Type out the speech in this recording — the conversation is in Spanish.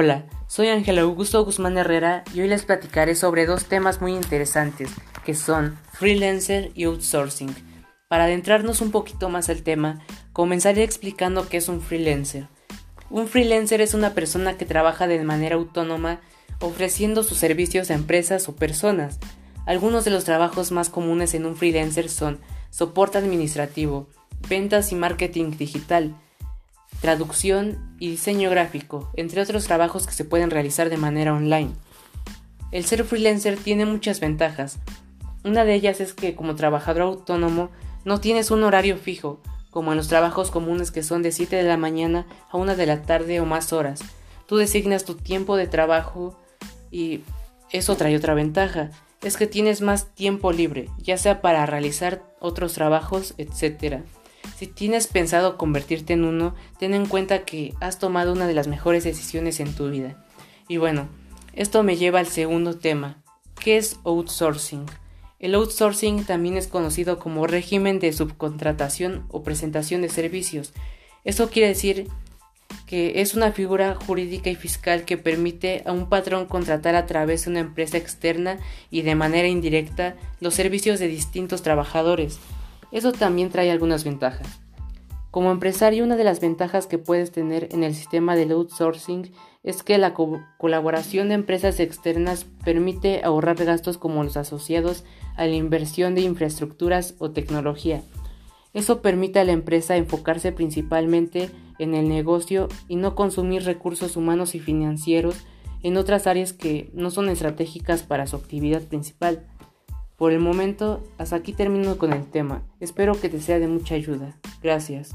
Hola, soy Ángel Augusto Guzmán Herrera y hoy les platicaré sobre dos temas muy interesantes que son freelancer y outsourcing. Para adentrarnos un poquito más al tema, comenzaré explicando qué es un freelancer. Un freelancer es una persona que trabaja de manera autónoma ofreciendo sus servicios a empresas o personas. Algunos de los trabajos más comunes en un freelancer son soporte administrativo, ventas y marketing digital, traducción y diseño gráfico, entre otros trabajos que se pueden realizar de manera online. El ser freelancer tiene muchas ventajas. Una de ellas es que como trabajador autónomo no tienes un horario fijo, como en los trabajos comunes que son de 7 de la mañana a 1 de la tarde o más horas. Tú designas tu tiempo de trabajo y eso trae otra ventaja, es que tienes más tiempo libre, ya sea para realizar otros trabajos, etc. Si tienes pensado convertirte en uno, ten en cuenta que has tomado una de las mejores decisiones en tu vida. Y bueno, esto me lleva al segundo tema, ¿qué es outsourcing? El outsourcing también es conocido como régimen de subcontratación o presentación de servicios. Esto quiere decir que es una figura jurídica y fiscal que permite a un patrón contratar a través de una empresa externa y de manera indirecta los servicios de distintos trabajadores. Eso también trae algunas ventajas. Como empresario, una de las ventajas que puedes tener en el sistema del outsourcing es que la colaboración de empresas externas permite ahorrar gastos como los asociados a la inversión de infraestructuras o tecnología. Eso permite a la empresa enfocarse principalmente en el negocio y no consumir recursos humanos y financieros en otras áreas que no son estratégicas para su actividad principal. Por el momento, hasta aquí termino con el tema. Espero que te sea de mucha ayuda. Gracias.